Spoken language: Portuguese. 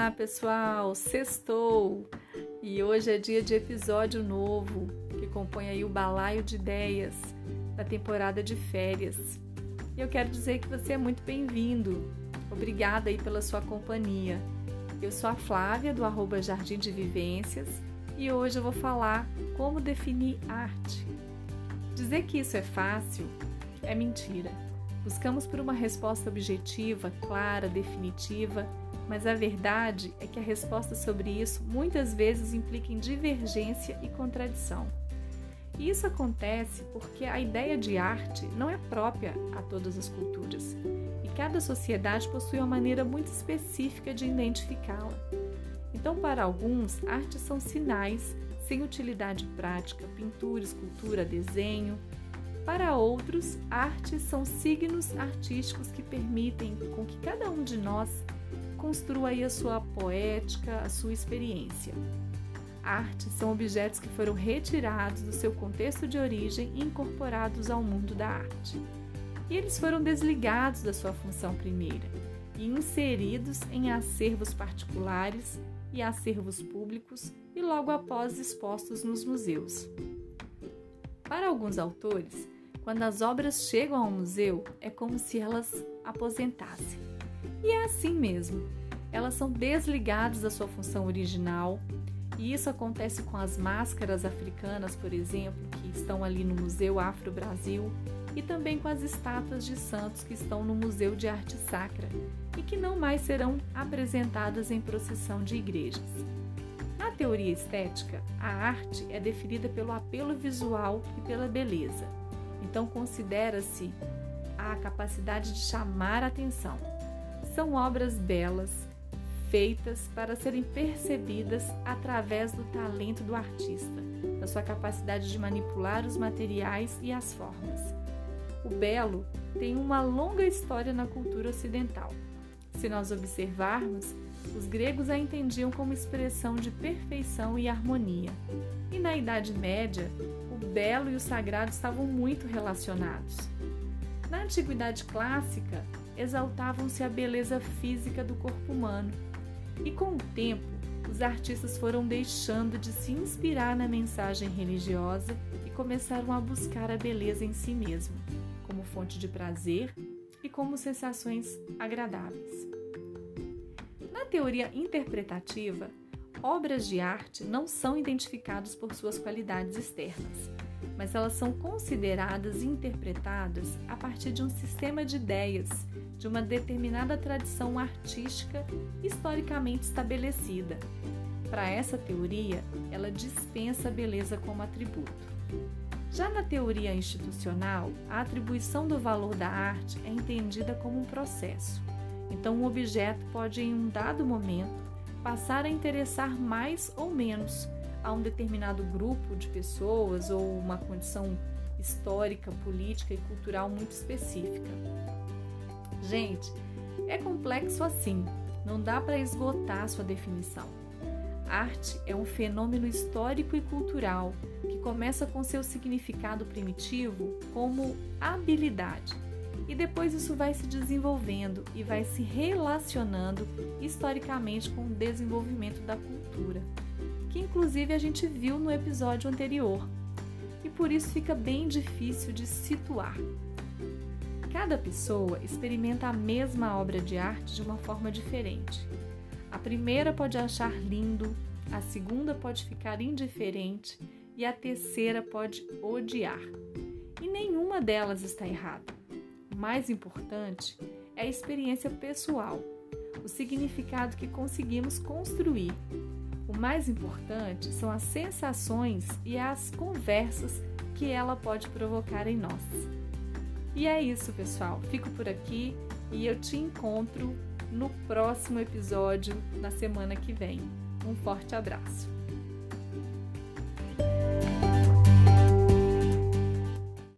Olá pessoal, sextou! E hoje é dia de episódio novo que compõe aí o balaio de ideias da temporada de férias. E eu quero dizer que você é muito bem-vindo. Obrigada aí pela sua companhia. Eu sou a Flávia do arroba Jardim de Vivências e hoje eu vou falar como definir arte. Dizer que isso é fácil é mentira. Buscamos por uma resposta objetiva, clara, definitiva mas a verdade é que a resposta sobre isso muitas vezes implica em divergência e contradição. E isso acontece porque a ideia de arte não é própria a todas as culturas, e cada sociedade possui uma maneira muito específica de identificá-la. Então, para alguns, artes são sinais sem utilidade prática, pintura, escultura, desenho. Para outros, artes são signos artísticos que permitem com que cada um de nós construa aí a sua poética, a sua experiência. Artes são objetos que foram retirados do seu contexto de origem e incorporados ao mundo da arte. E eles foram desligados da sua função primeira e inseridos em acervos particulares e acervos públicos e logo após expostos nos museus. Para alguns autores, quando as obras chegam ao museu, é como se elas aposentassem e é assim mesmo. Elas são desligadas da sua função original, e isso acontece com as máscaras africanas, por exemplo, que estão ali no Museu Afro Brasil, e também com as estátuas de santos que estão no Museu de Arte Sacra e que não mais serão apresentadas em procissão de igrejas. Na teoria estética, a arte é definida pelo apelo visual e pela beleza. Então considera-se a capacidade de chamar a atenção, são obras belas, feitas para serem percebidas através do talento do artista, da sua capacidade de manipular os materiais e as formas. O belo tem uma longa história na cultura ocidental. Se nós observarmos, os gregos a entendiam como expressão de perfeição e harmonia. E na Idade Média, o belo e o sagrado estavam muito relacionados. Na Antiguidade Clássica, exaltavam-se a beleza física do corpo humano. E com o tempo, os artistas foram deixando de se inspirar na mensagem religiosa e começaram a buscar a beleza em si mesmo, como fonte de prazer e como sensações agradáveis. Na teoria interpretativa, obras de arte não são identificadas por suas qualidades externas, mas elas são consideradas e interpretadas a partir de um sistema de ideias de uma determinada tradição artística historicamente estabelecida. Para essa teoria, ela dispensa a beleza como atributo. Já na teoria institucional, a atribuição do valor da arte é entendida como um processo. Então, um objeto pode, em um dado momento, passar a interessar mais ou menos a um determinado grupo de pessoas ou uma condição histórica, política e cultural muito específica. Gente, é complexo assim, não dá para esgotar sua definição. Arte é um fenômeno histórico e cultural que começa com seu significado primitivo como habilidade e depois isso vai se desenvolvendo e vai se relacionando historicamente com o desenvolvimento da cultura, que inclusive a gente viu no episódio anterior. E por isso fica bem difícil de situar. Cada pessoa experimenta a mesma obra de arte de uma forma diferente. A primeira pode achar lindo, a segunda pode ficar indiferente e a terceira pode odiar. E nenhuma delas está errada. O mais importante é a experiência pessoal, o significado que conseguimos construir. O mais importante são as sensações e as conversas que ela pode provocar em nós. E é isso, pessoal. Fico por aqui e eu te encontro no próximo episódio na semana que vem. Um forte abraço.